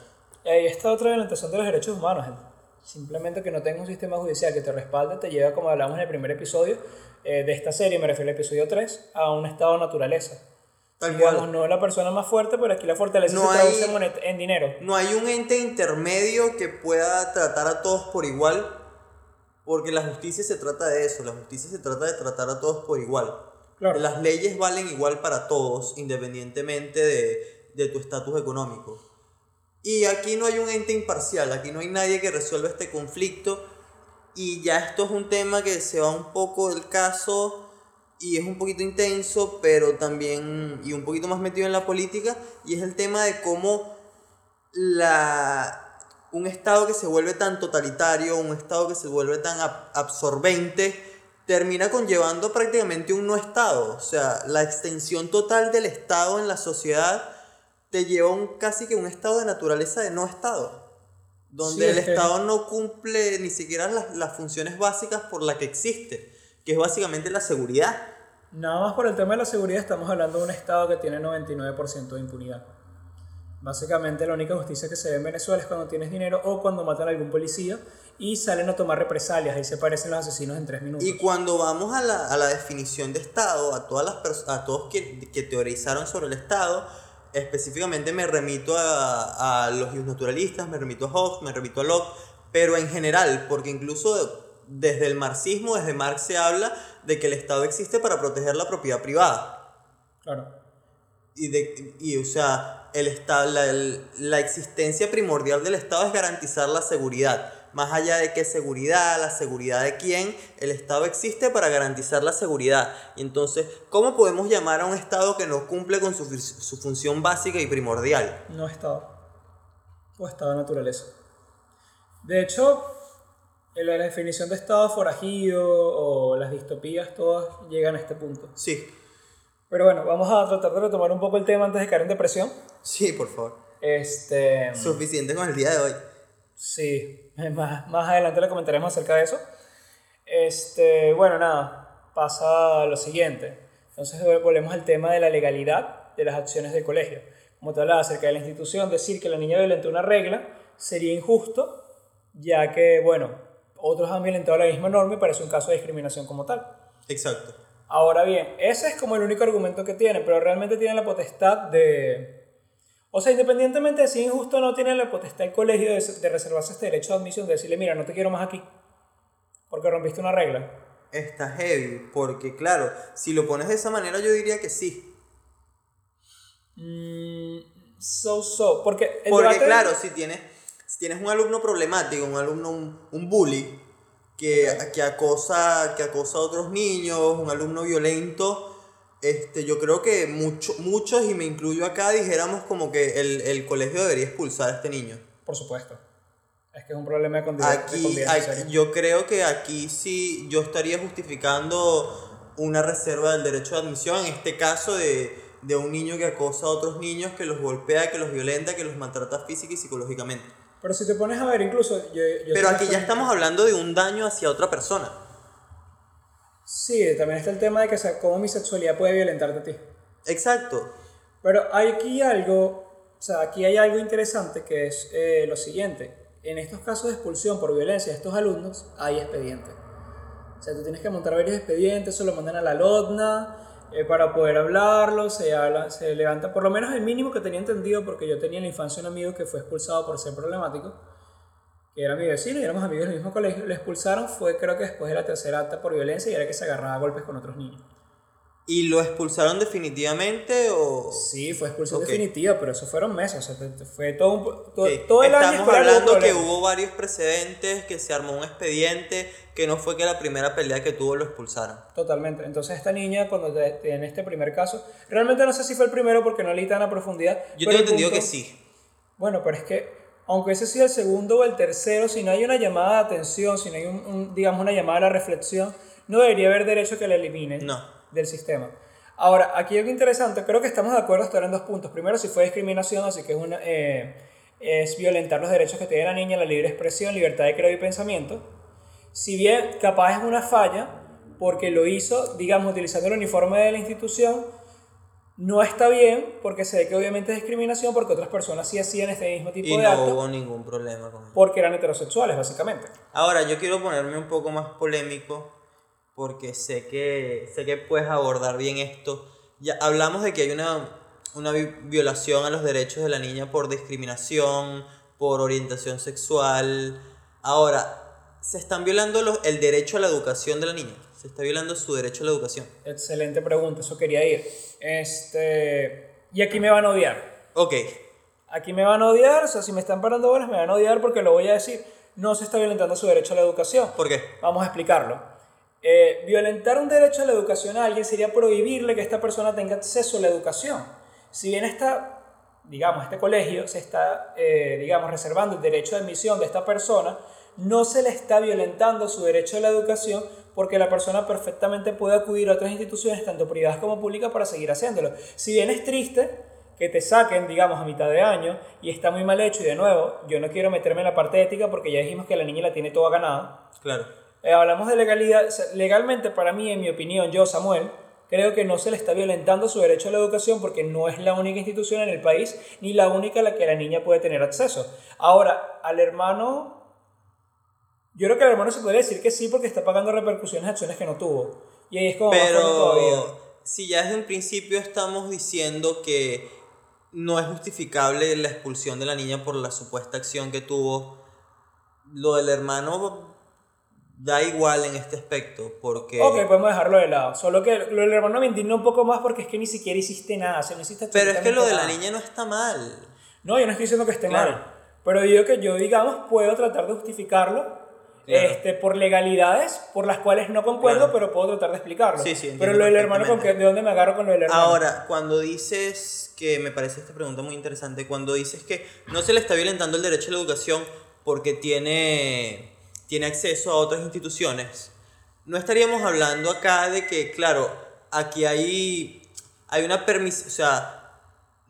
Y ahí está otra violentación de los derechos humanos, gente. Simplemente que no tenga un sistema judicial que te respalde, te lleva, como hablamos en el primer episodio eh, de esta serie, me refiero al episodio 3, a un estado de naturaleza Tal Digamos, cual. no la persona más fuerte, pero aquí la fortaleza No se traduce hay- en, en dinero. No hay un ente intermedio que pueda tratar a todos por igual, porque la justicia se trata de eso, la justicia se trata de tratar a todos por igual. Claro. Las leyes valen igual para todos, independientemente de, de tu estatus económico. Y aquí no hay un ente imparcial, aquí no hay nadie que resuelva este conflicto. Y ya esto es un tema que se va un poco del caso y es un poquito intenso, pero también y un poquito más metido en la política. Y es el tema de cómo la, un Estado que se vuelve tan totalitario, un Estado que se vuelve tan ab- absorbente, termina conllevando prácticamente un no Estado. O sea, la extensión total del Estado en la sociedad te lleva a un, casi que un estado de naturaleza de no Estado. Donde Sí, el que- Estado no cumple ni siquiera las, las funciones básicas por las que existe, que es básicamente la seguridad. Nada más por el tema de la seguridad estamos hablando de un estado que tiene 99% de impunidad. Básicamente la única justicia que se ve en Venezuela es cuando tienes dinero o cuando matan a algún policía y salen a tomar represalias. Ahí se parecen los asesinos en tres minutos. Y cuando vamos a la, a la definición de Estado, a, todas las a todos que, que teorizaron sobre el Estado, específicamente me remito a, a los naturalistas, me remito a Hobbes, me remito a Locke, pero en general, porque incluso desde el marxismo, desde Marx se habla de que el Estado existe para proteger la propiedad privada. Claro. Y, de, y o sea, el esta- la, el- la existencia primordial del Estado es garantizar la seguridad. Más allá de qué seguridad, la seguridad de quién, el Estado existe para garantizar la seguridad. Y entonces, ¿cómo podemos llamar a un Estado que no cumple con su, su función básica y primordial? No estado. O estado de naturaleza. De hecho, en la definición de estado forajido o las distopías, todas llegan a este punto. Sí, Pero bueno, vamos a tratar de retomar un poco el tema antes de caer en depresión. sí, por favor. Este. Suficiente con el día de hoy. Sí, (laughs) más, más adelante le comentaremos acerca de eso. Este, bueno, nada, pasa lo siguiente. Entonces volvemos al tema de la legalidad de las acciones del colegio. Como te hablaba acerca de la institución, decir que la niña violentó una regla sería injusto, ya que, bueno, otros han violentado la misma norma y parece un caso de discriminación como tal. Exacto. Ahora bien, ese es como el único argumento que tienen, pero realmente tienen la potestad de... O sea, independientemente de si es injusto o no, tienen la potestad el colegio de, de reservarse este derecho de admisión, de decirle, mira, no te quiero más aquí, porque rompiste una regla. Está heavy, porque claro, si lo pones de esa manera yo diría que sí. Mm, so, so, porque el Porque debate- claro, si tienes, si tienes un alumno problemático, un alumno, un, un bully, que, que, acosa, que acosa a otros niños, un alumno violento, este, yo creo que mucho, muchos, y me incluyo acá, dijéramos como que el, el colegio debería expulsar a este niño. Por supuesto. Es que es un problema de convivencia. Aquí, yo creo que aquí sí yo estaría justificando una reserva del derecho de admisión, en este caso de, de un niño que acosa a otros niños, que los golpea, que los violenta, que los maltrata física y psicológicamente. Pero si te pones a ver, incluso... Yo, yo Pero aquí ya estamos hablando de un daño hacia otra persona. Sí, también está el tema de que cómo mi sexualidad puede violentarte a ti. Exacto. Pero hay aquí algo, o sea, aquí hay algo interesante que es eh, lo siguiente. En estos casos de expulsión por violencia de estos alumnos, hay expediente. O sea, tú tienes que montar varios expedientes, eso lo mandan a la LODNA eh, para poder hablarlo, se, habla, se levanta, por lo menos el mínimo que tenía entendido, porque yo tenía en la infancia un amigo que fue expulsado por ser problemático, que era mi vecino y éramos amigos del mismo colegio, lo expulsaron fue creo que después de la tercera acta por violencia y era que se agarraba a golpes con otros niños. ¿Y lo expulsaron definitivamente o...? Sí, fue expulsión Ok. definitiva, pero eso fueron meses, o sea, fue todo, un, todo, Ok, todo el año Estamos hablando que hubo varios precedentes, que se armó un expediente, que no fue que la primera pelea que tuvo lo expulsaron. Totalmente. Entonces esta niña, cuando te- tiene este primer caso, realmente no sé si fue el primero porque no leí tan a profundidad. Yo tengo entendido punto- que sí. Bueno, pero es que, aunque ese sea el segundo o el tercero, si no hay una llamada de atención, si no hay, un, un, digamos, una llamada a la reflexión, no debería haber derecho a que la eliminen No. Del sistema. Ahora, aquí algo interesante, creo que estamos de acuerdo hasta ahora en dos puntos. Primero, si fue discriminación, así que es, una, eh, es violentar los derechos que tiene la niña, la libre expresión, libertad de credo y pensamiento. Si bien capaz es una falla, porque lo hizo, digamos, utilizando el uniforme de la institución, no está bien, porque se ve que obviamente es discriminación, porque otras personas sí hacían este mismo tipo Y de no actos, hubo ningún problema con eso. porque eran heterosexuales, básicamente. Ahora, yo quiero ponerme un poco más polémico porque sé que, sé que puedes abordar bien esto. ya hablamos de que hay una, una vi- violación a los derechos de la niña por discriminación, por orientación sexual. Ahora, se están violando los, el derecho a la educación de la niña. Se está violando su derecho a la educación. Excelente pregunta, eso quería ir. Este, y aquí me van a odiar. Ok, Aquí me van a odiar, o sea, si me están parando bolas, me van a odiar porque lo voy a decir. No se está violentando su derecho a la educación. ¿por qué? Vamos a explicarlo. Eh, violentar un derecho a la educación a alguien sería prohibirle que esta persona tenga acceso a la educación. Si bien esta, digamos, este colegio se está, eh, digamos, reservando el derecho de admisión de esta persona, no se le está violentando su derecho a la educación porque la persona perfectamente puede acudir a otras instituciones, tanto privadas como públicas, para seguir haciéndolo. Si bien es triste que te saquen, digamos, a mitad de año y está muy mal hecho, y de nuevo, yo no quiero meterme en la parte ética porque ya dijimos que la niña la tiene toda ganada, Claro. Eh, hablamos de legalidad. Legalmente, para mí, en mi opinión, yo, Samuel, creo que no se le está violentando su derecho a la educación porque no es la única institución en el país ni la única a la que la niña puede tener acceso. Ahora, al hermano, yo creo que al hermano se podría decir que sí porque está pagando repercusiones de acciones que no tuvo. Y ahí es como más fuerte todavía. Pero si ya desde un principio estamos diciendo que no es justificable la expulsión de la niña por la supuesta acción que tuvo, lo del hermano da igual en este aspecto, porque... Ok, podemos dejarlo de lado. Solo que lo del hermano me indigna un poco más porque es que ni siquiera hiciste nada. O sea, no hiciste Pero es que lo de la absolutamente niña no está mal. No, yo no estoy diciendo que esté Claro. mal. Pero digo que yo, digamos, puedo tratar de justificarlo Claro. este, por legalidades por las cuales no concuerdo, Claro. pero puedo tratar de explicarlo. Sí, sí, pero lo del hermano, ¿con qué. ¿de dónde me agarro con lo del hermano? Ahora, cuando dices que me parece esta pregunta muy interesante, cuando dices que no se le está violentando el derecho a la educación porque tiene, tiene acceso a otras instituciones, no estaríamos hablando acá de que, claro, aquí hay, hay una permis, o sea,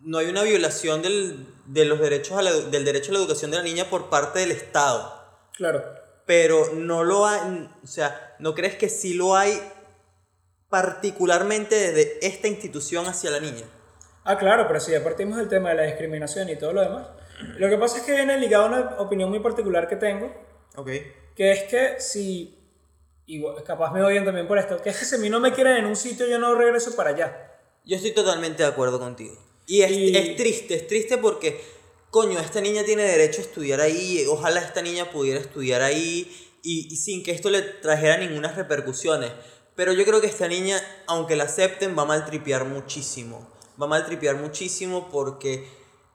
no hay una violación del, de los derechos a la del derecho a la educación de la niña por parte del Estado Claro. pero no lo hay, o sea, ¿no crees que sí lo hay particularmente desde esta institución hacia la niña? Ah, claro, pero si ya partimos del tema de la discriminación y todo lo demás. Lo que pasa es que viene ligado a una opinión muy particular que tengo, Ok. Que es que si, y capaz me odian también por esto, que es que si a mí no me quieren en un sitio, yo no regreso para allá. Yo estoy totalmente de acuerdo contigo. Y es, Y- es triste, es triste porque, coño, esta niña tiene derecho a estudiar ahí, ojalá esta niña pudiera estudiar ahí y, y sin que esto le trajera ninguna repercusiones. Pero yo creo que esta niña, aunque la acepten, va a maltripear muchísimo. Va a maltripear muchísimo porque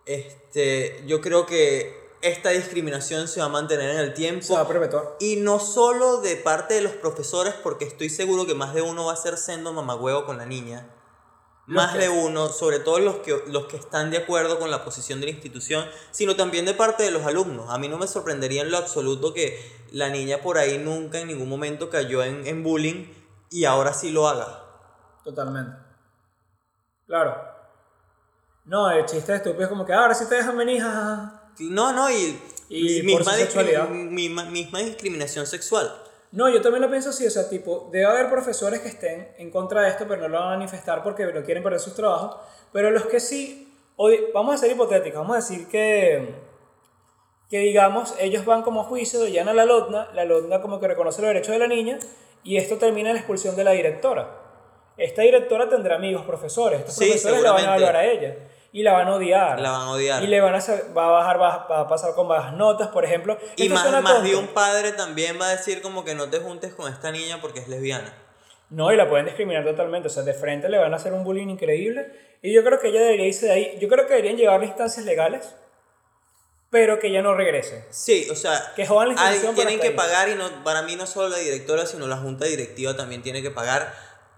este, yo creo que esta discriminación se va a mantener en el tiempo. Se va a perpetuar. Y no solo de parte de los profesores, porque estoy seguro que más de uno va a ser sendo mamagüevo con la niña. Los Más que- de uno, sobre todo los que, los que están de acuerdo con la posición de la institución, sino también de parte de los alumnos. A mí no me sorprendería en lo absoluto que la niña por ahí nunca en ningún momento cayó en, en bullying y ahora sí lo haga. Totalmente. Claro. No, el chiste estúpido es como que "Ah, ahora sí te dejan venir, jajaja". No, no, y, Y misma, discriminación sexual. No, yo también lo pienso así, o sea, tipo, debe haber profesores que estén en contra de esto, pero no lo van a manifestar porque no quieren perder sus trabajos, pero los que sí, hoy, vamos a ser hipotéticos, vamos a decir que, que digamos, ellos van como a juicio, llenan a la LOTNA, la LOTNA como que reconoce los derechos de la niña, y esto termina en la expulsión de la directora. Esta directora tendrá amigos profesores, estos Sí, profesores la van a evaluar a ella, y la van a odiar. La van a odiar. Y le van a, va a bajar, va, a pasar con bajas notas, por ejemplo. Y Esto más, más de un padre también va a decir como que no te juntes con esta niña porque es lesbiana. No, y la pueden discriminar totalmente. O sea, de frente le van a hacer un bullying increíble. Y yo creo que ella debería irse de ahí. Yo creo que deberían llevar a instancias legales, pero que ella no regrese. Sí, o sea, Que jodan la hay- tienen que pagar y no, para mí no solo la directora, sino la junta directiva también tiene que pagar.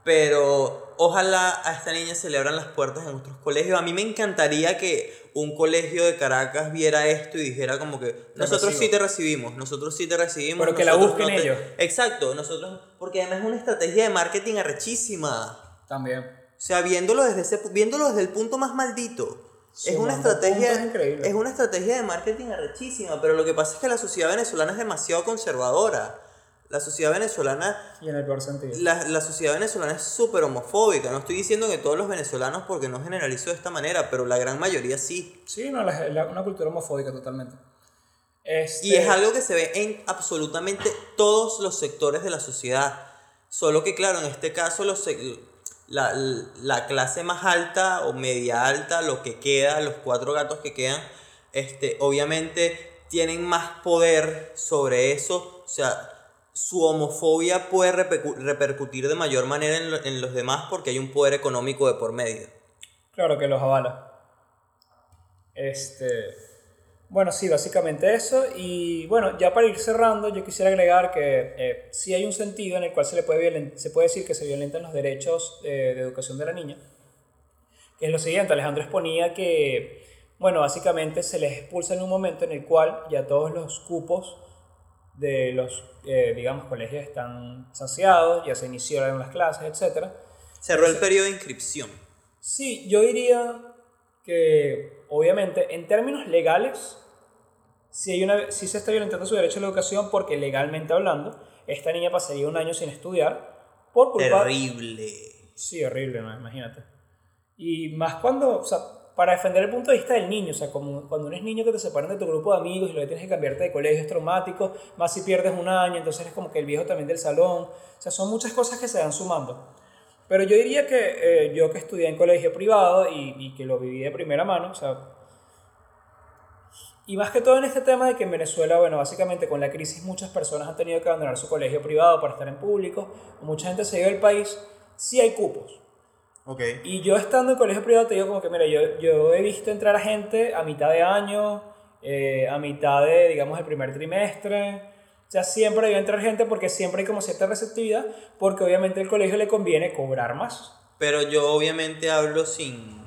Pero ojalá a esta niña se le abran las puertas en otros colegios. A mí me encantaría que un colegio de Caracas viera esto y dijera como que nosotros sí te recibimos, nosotros sí te recibimos. Pero que la busquen no te-". ellos. Exacto, nosotros, porque además es una estrategia de marketing arrechísima. También. O sea, viéndolo desde, ese, viéndolo desde el punto más maldito. Es una, estrategia, es una estrategia de marketing arrechísima, pero lo que pasa es que la sociedad venezolana es demasiado conservadora. La sociedad venezolana, Y en el peor sentido. la, la sociedad venezolana es súper homofóbica. No estoy diciendo que todos los venezolanos, porque no generalizo de esta manera, pero la gran mayoría sí. Sí, no, la- la- una cultura homofóbica totalmente. Este, Y es algo que se ve en absolutamente todos los sectores de la sociedad. Solo que, claro, en este caso los, la, la clase más alta o media alta, lo que queda, los cuatro gatos que quedan, este, obviamente tienen más poder sobre eso, o sea, su homofobia puede repercutir de mayor manera en, los demás porque hay un poder económico de por medio. Claro que los avala. Este, bueno, sí, básicamente eso. Y bueno, ya para ir cerrando, yo quisiera agregar que eh, sí hay un sentido en el cual se, le puede, se puede decir que se violentan los derechos eh, de educación de la niña. Que es lo siguiente, Alejandro exponía que, bueno, básicamente se les expulsa en un momento en el cual ya todos los cupos de los, eh, digamos, colegios están saciados, ya se iniciaron las clases, etc. Cerró el periodo de inscripción. Sí, yo diría que obviamente en términos legales, si, hay una, si se está violentando su derecho a la educación porque legalmente hablando, esta niña pasaría un año sin estudiar por culpa... Terrible. Sí, horrible, ¿no? imagínate. Y más cuando, o sea, para defender el punto de vista del niño, o sea, como cuando eres niño que te separan de tu grupo de amigos y luego tienes que cambiarte de colegio es traumático, más si pierdes un año, entonces es como que el viejo también del salón, o sea, son muchas cosas que se van sumando. Pero yo diría que eh, yo que estudié en colegio privado y, y, que lo viví de primera mano, o sea, y más que todo en este tema de que en Venezuela, bueno, básicamente con la crisis muchas personas han tenido que abandonar su colegio privado para estar en público, mucha gente se ha ido del país, sí hay cupos. Okay. Y yo estando en colegio privado te digo como que, mira, yo, yo he visto entrar a gente a mitad de año, eh, a mitad de, digamos, el primer trimestre, o sea, siempre debe entrar gente porque siempre hay como cierta receptividad, porque obviamente al colegio le conviene cobrar más. Pero yo obviamente hablo sin,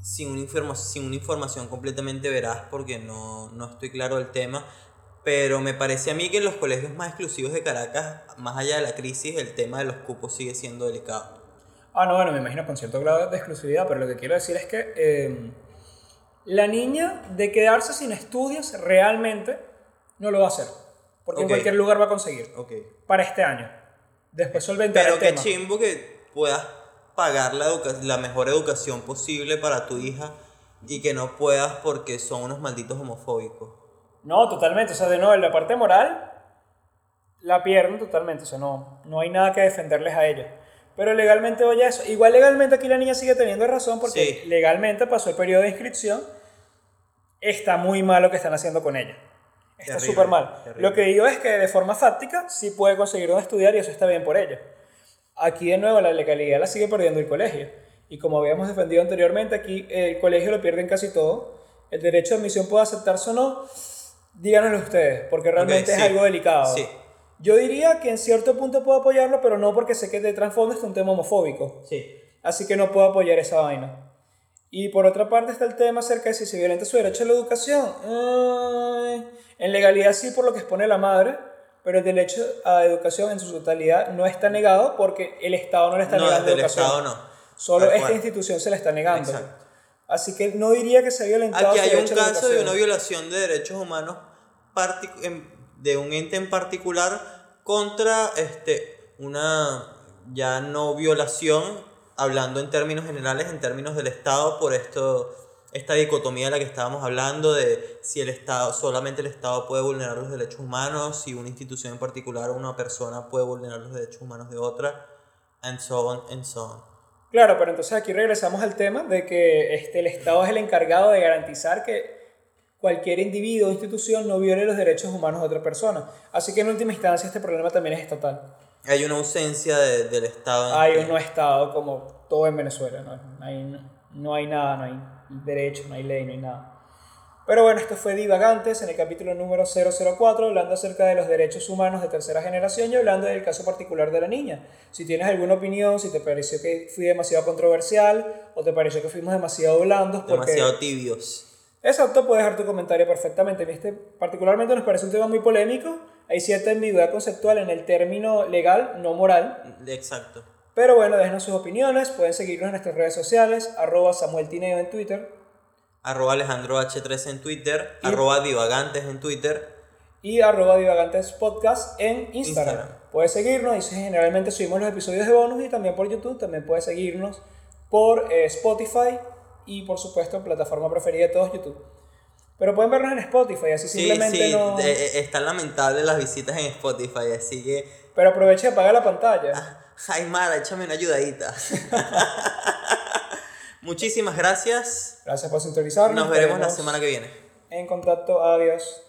sin, una, sin una información completamente veraz porque no, no estoy claro del tema. Pero me parece a mí que en los colegios más exclusivos de Caracas, más allá de la crisis, el tema de los cupos sigue siendo delicado. Ah, no, bueno, me imagino con cierto grado de exclusividad, pero lo que quiero decir es que eh, la niña de quedarse sin estudios realmente no lo va a hacer. Porque en cualquier lugar va a conseguir. Okay. Para este año. Después solventar Pero el qué tema. chimbo que puedas pagar la, la mejor educación posible para tu hija y que no puedas porque son unos malditos homofóbicos. No, totalmente. O sea, de nuevo, en la parte moral la pierden totalmente. O sea, no, no hay nada que defenderles a ellos. Pero legalmente, oye, eso. Igual legalmente aquí la niña sigue teniendo razón porque Sí. legalmente pasó el periodo de inscripción. Está muy mal lo que están haciendo con ella. Está súper mal. terrible. Lo que digo es que de forma fáctica sí puede conseguir donde estudiar y eso está bien por ella. Aquí de nuevo la legalidad la sigue perdiendo el colegio. Y como habíamos defendido anteriormente, aquí el colegio lo pierden casi todo. El derecho de admisión puede aceptarse o no. Díganoslo ustedes, porque realmente es algo delicado. sí. Yo diría que en cierto punto puedo apoyarlo, pero no porque sé que de trasfondo está un tema homofóbico. Sí. Así que no puedo apoyar esa vaina. Y por otra parte está el tema acerca de si se violenta su derecho a la educación. Ay, en legalidad sí por lo que expone la madre, pero el derecho a educación en su totalidad no está negado porque el Estado no le está No, negando educación. Estado no. Solo Tal esta cual. institución se la está negando. Exacto. Así que no diría que se ha violentado Aquí hay un la caso de una violación de derechos humanos en- de un ente en particular contra este, una ya no violación, hablando en términos generales, en términos del Estado, por esto, esta dicotomía de la que estábamos hablando, de si el Estado, solamente el Estado puede vulnerar los derechos humanos, si una institución en particular o una persona puede vulnerar los derechos humanos de otra, and so on, and so on. Claro, pero entonces aquí regresamos al tema de que este, el Estado es el encargado de garantizar que cualquier individuo o institución no viole los derechos humanos de otra persona. Así que en última instancia este problema también es estatal. Hay una ausencia de- del Estado. Hay un no Estado como todo en Venezuela, ¿no? No hay, no hay nada, no hay derecho, no hay ley, no hay nada. Pero bueno, esto fue Divagantes en el capítulo número 004, hablando acerca de los derechos humanos de tercera generación y hablando del caso particular de la niña. Si tienes alguna opinión, si te pareció que fui demasiado controversial o te pareció que fuimos demasiado blandos, porque... demasiado tibios. Exacto, puedes dejar tu comentario perfectamente. ¿viste? Particularmente nos parece un tema muy polémico. Hay cierta ambigüedad conceptual en el término legal, no moral. Exacto. Pero bueno, déjenos sus opiniones. Pueden seguirnos en nuestras redes sociales. Arroba Samuel Tineo en Twitter. Arroba Alejandro H3 en Twitter. Y- Arroba Divagantes en Twitter. Y arroba Divagantes Podcast en Instagram. Instagram. Puedes seguirnos. Y generalmente subimos los episodios de bonus y también por YouTube. También puedes seguirnos por eh, Spotify y por supuesto plataforma preferida de todos YouTube. Pero pueden vernos en Spotify, así Sí, simplemente sí, no... eh, están lamentables las visitas en Spotify, así que... Pero aprovecha y apaga la pantalla. Ay, Mara, échame una ayudadita. (laughs) Muchísimas gracias. Gracias por sintonizarnos. Nos veremos la semana que viene. En contacto, adiós.